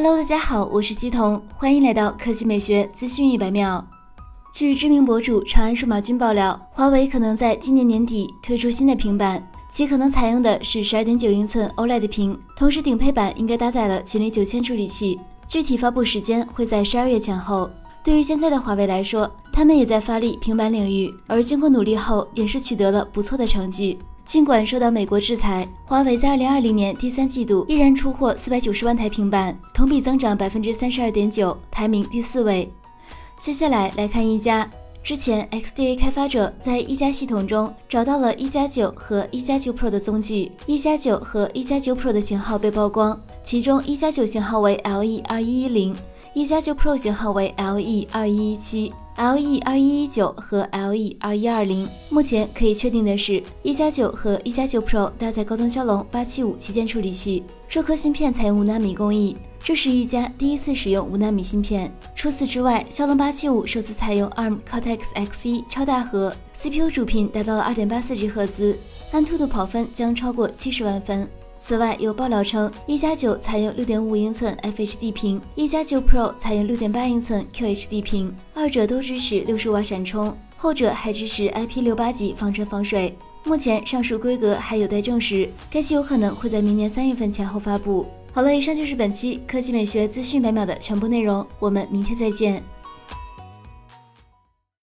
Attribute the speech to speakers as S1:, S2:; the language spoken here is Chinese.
S1: Hello，大家好，我是姬彤，欢迎来到科技美学资讯一百秒。据知名博主长安数码君爆料，华为可能在今年年底推出新的平板，其可能采用的是十二点九英寸 OLED 屏，同时顶配版应该搭载了麒麟九千处理器，具体发布时间会在十二月前后。对于现在的华为来说，他们也在发力平板领域，而经过努力后，也是取得了不错的成绩。尽管受到美国制裁，华为在二零二零年第三季度依然出货四百九十万台平板，同比增长百分之三十二点九，排名第四位。接下来来看一加，之前 XDA 开发者在一加系统中找到了一加九和一加九 Pro 的踪迹，一加九和一加九 Pro 的型号被曝光，其中一加九型号为 LE 二一一零。一加九 Pro 型号为 LE 二一一七、LE 二一一九和 LE 二一二零。目前可以确定的是，一加九和一加九 Pro 搭载高通骁龙八七五旗舰处理器，这颗芯片采用五纳米工艺，这是一加第一次使用五纳米芯片。除此之外，骁龙八七五首次采用 ARM Cortex X1 超大核，CPU 主频达到了二点八四 G 赫兹，安兔兔跑分将超过七十万分。此外，有爆料称，一加九采用六点五英寸 FHD 屏，一加九 Pro 采用六点八英寸 QHD 屏，二者都支持六十瓦闪充，后者还支持 IP 六八级防尘防水。目前上述规格还有待证实，该机有可能会在明年三月份前后发布。好了，以上就是本期科技美学资讯百秒的全部内容，我们明天再见。